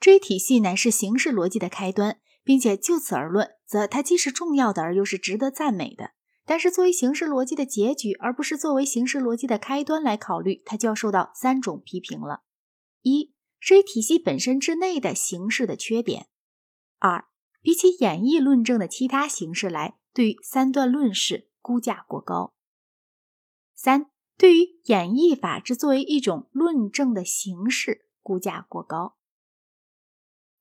这一体系乃是形式逻辑的开端，并且就此而论，则它既是重要的，而又是值得赞美的。但是作为形式逻辑的结局，而不是作为形式逻辑的开端来考虑，它就要受到三种批评了：一这一体系本身之内的形式的缺点；二，比起演绎论证的其他形式来，对于三段论式估价过高；三，对于演绎法之作为一种论证的形式估价过高。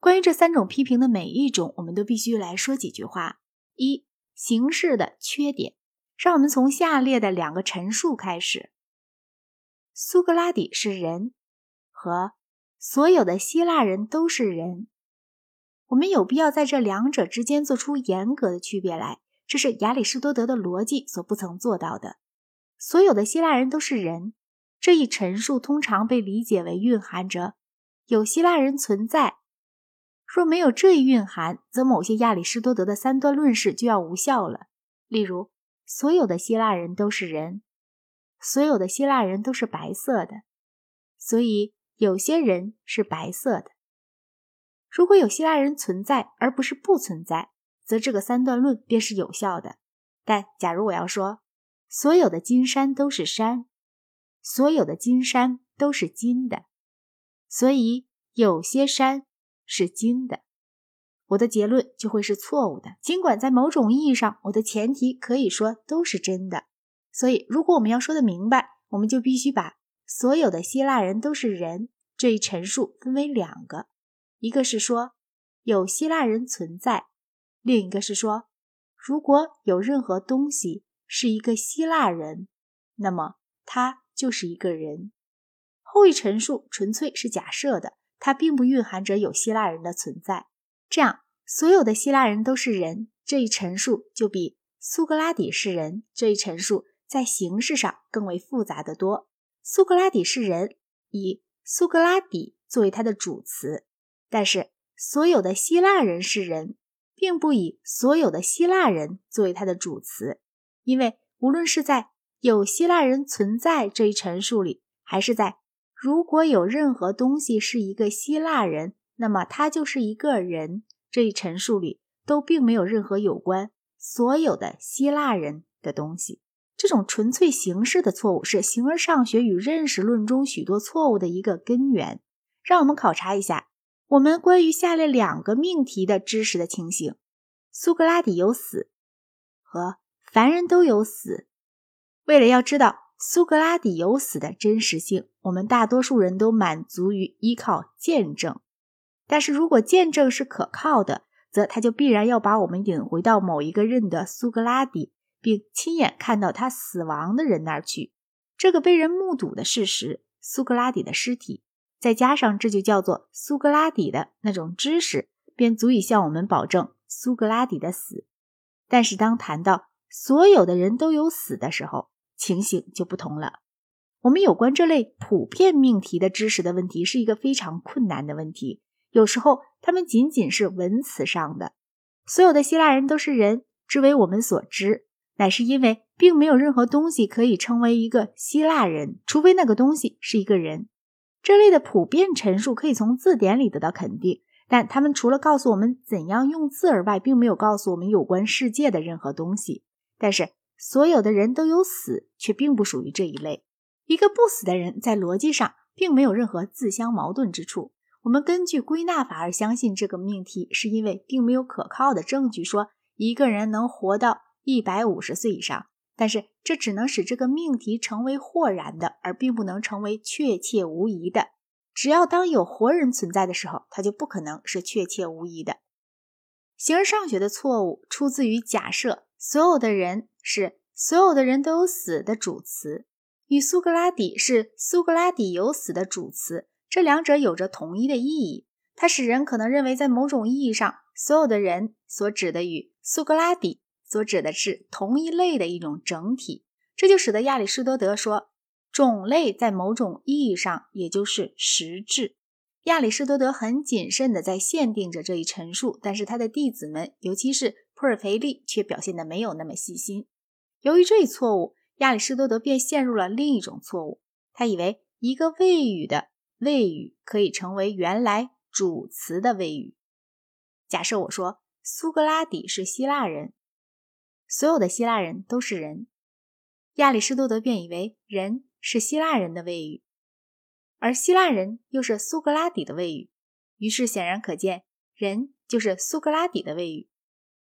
关于这三种批评的每一种，我们都必须来说几句话。一、形式的缺点，让我们从下列的两个陈述开始：苏格拉底是人，和所有的希腊人都是人。我们有必要在这两者之间做出严格的区别来，这是亚里士多德的逻辑所不曾做到的。所有的希腊人都是人这一陈述，通常被理解为蕴含着有希腊人存在。若没有这一蕴含，则某些亚里士多德的三段论式就要无效了。例如，所有的希腊人都是人，所有的希腊人都是白色的，所以有些人是白色的。如果有希腊人存在而不是不存在，则这个三段论便是有效的。但假如我要说所有的金山都是山，所有的金山都是金的，所以有些山。是金的，我的结论就会是错误的。尽管在某种意义上，我的前提可以说都是真的。所以，如果我们要说的明白，我们就必须把所有的希腊人都是人这一陈述分为两个：一个是说有希腊人存在，另一个是说如果有任何东西是一个希腊人，那么他就是一个人。后一陈述纯粹是假设的。它并不蕴含着有希腊人的存在，这样所有的希腊人都是人这一陈述就比苏格拉底是人这一陈述在形式上更为复杂的多。苏格拉底是人，以苏格拉底作为他的主词，但是所有的希腊人是人，并不以所有的希腊人作为他的主词，因为无论是在有希腊人存在这一陈述里，还是在如果有任何东西是一个希腊人，那么他就是一个人。这一陈述里都并没有任何有关所有的希腊人的东西。这种纯粹形式的错误是形而上学与认识论中许多错误的一个根源。让我们考察一下我们关于下列两个命题的知识的情形：苏格拉底有死和凡人都有死。为了要知道。苏格拉底有死的真实性，我们大多数人都满足于依靠见证。但是如果见证是可靠的，则他就必然要把我们引回到某一个认得苏格拉底并亲眼看到他死亡的人那儿去。这个被人目睹的事实，苏格拉底的尸体，再加上这就叫做苏格拉底的那种知识，便足以向我们保证苏格拉底的死。但是当谈到所有的人都有死的时候，情形就不同了。我们有关这类普遍命题的知识的问题是一个非常困难的问题。有时候，他们仅仅是文词上的。所有的希腊人都是人，之为我们所知，乃是因为并没有任何东西可以称为一个希腊人，除非那个东西是一个人。这类的普遍陈述可以从字典里得到肯定，但他们除了告诉我们怎样用字而外，并没有告诉我们有关世界的任何东西。但是。所有的人都有死，却并不属于这一类。一个不死的人，在逻辑上并没有任何自相矛盾之处。我们根据归纳法而相信这个命题，是因为并没有可靠的证据说一个人能活到一百五十岁以上。但是这只能使这个命题成为豁然的，而并不能成为确切无疑的。只要当有活人存在的时候，它就不可能是确切无疑的。形而上学的错误出自于假设所有的人。是所有的人都有死的主词，与苏格拉底是苏格拉底有死的主词，这两者有着同一的意义。它使人可能认为，在某种意义上，所有的人所指的与苏格拉底所指的是同一类的一种整体。这就使得亚里士多德说，种类在某种意义上也就是实质。亚里士多德很谨慎地在限定着这一陈述，但是他的弟子们，尤其是普尔培利，却表现得没有那么细心。由于这一错误，亚里士多德便陷入了另一种错误。他以为一个谓语的谓语可以成为原来主词的谓语。假设我说苏格拉底是希腊人，所有的希腊人都是人，亚里士多德便以为人是希腊人的谓语，而希腊人又是苏格拉底的谓语，于是显然可见，人就是苏格拉底的谓语。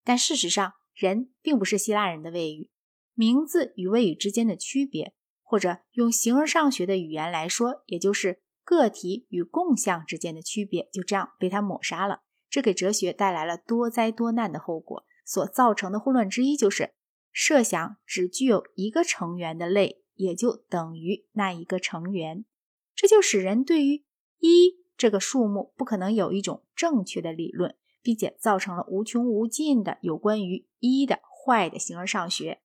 但事实上，人并不是希腊人的谓语。名字与谓语之间的区别，或者用形而上学的语言来说，也就是个体与共相之间的区别，就这样被他抹杀了。这给哲学带来了多灾多难的后果。所造成的混乱之一就是，设想只具有一个成员的类，也就等于那一个成员。这就使人对于一这个数目不可能有一种正确的理论，并且造成了无穷无尽的有关于一的坏的形而上学。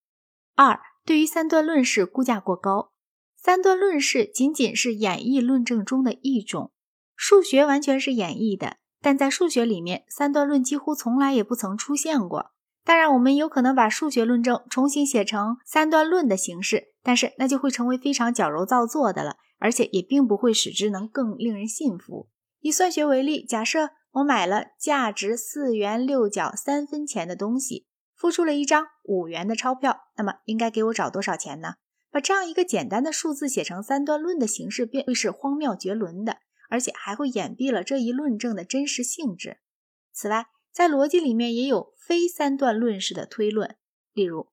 二，对于三段论式估价过高。三段论式仅仅是演绎论证中的一种，数学完全是演绎的，但在数学里面，三段论几乎从来也不曾出现过。当然，我们有可能把数学论证重新写成三段论的形式，但是那就会成为非常矫揉造作的了，而且也并不会使之能更令人信服。以算学为例，假设我买了价值四元六角三分钱的东西。付出了一张五元的钞票，那么应该给我找多少钱呢？把这样一个简单的数字写成三段论的形式，便会是荒谬绝伦的，而且还会掩蔽了这一论证的真实性质。此外，在逻辑里面也有非三段论式的推论，例如，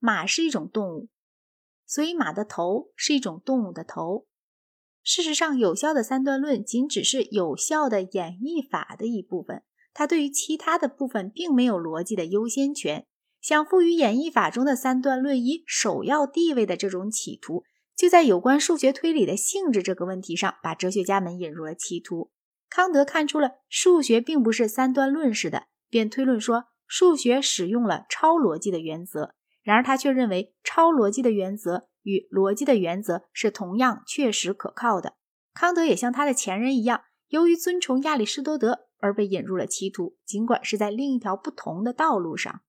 马是一种动物，所以马的头是一种动物的头。事实上，有效的三段论仅只是有效的演绎法的一部分。它对于其他的部分并没有逻辑的优先权。想赋予演绎法中的三段论以首要地位的这种企图，就在有关数学推理的性质这个问题上，把哲学家们引入了歧途。康德看出了数学并不是三段论式的，便推论说数学使用了超逻辑的原则。然而他却认为超逻辑的原则与逻辑的原则是同样确实可靠的。康德也像他的前人一样，由于尊崇亚里士多德。而被引入了歧途，尽管是在另一条不同的道路上。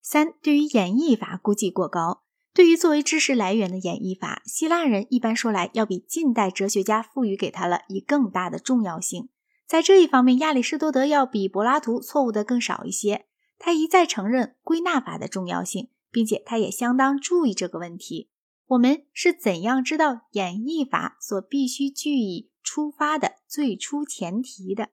三，对于演绎法估计过高。对于作为知识来源的演绎法，希腊人一般说来要比近代哲学家赋予给他了以更大的重要性。在这一方面，亚里士多德要比柏拉图错误的更少一些。他一再承认归纳法的重要性，并且他也相当注意这个问题：我们是怎样知道演绎法所必须据以出发的最初前提的？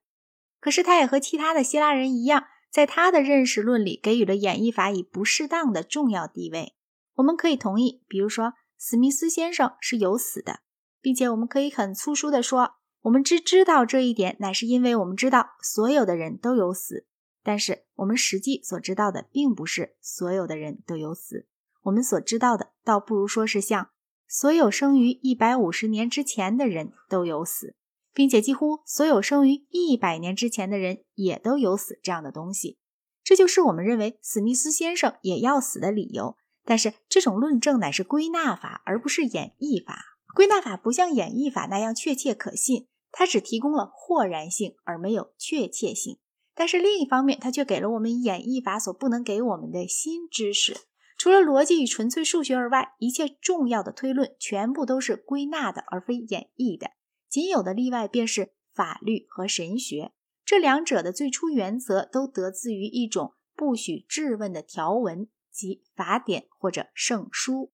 可是，他也和其他的希腊人一样，在他的认识论里给予了演绎法以不适当的重要地位。我们可以同意，比如说，史密斯先生是有死的，并且我们可以很粗疏地说，我们只知道这一点，乃是因为我们知道所有的人都有死。但是，我们实际所知道的并不是所有的人都有死，我们所知道的，倒不如说是像所有生于一百五十年之前的人都有死。并且几乎所有生于一百年之前的人也都有死这样的东西，这就是我们认为史密斯先生也要死的理由。但是这种论证乃是归纳法，而不是演绎法。归纳法不像演绎法那样确切可信，它只提供了豁然性而没有确切性。但是另一方面，它却给了我们演绎法所不能给我们的新知识。除了逻辑与纯粹数学而外，一切重要的推论全部都是归纳的，而非演绎的。仅有的例外便是法律和神学，这两者的最初原则都得自于一种不许质问的条文，即法典或者圣书。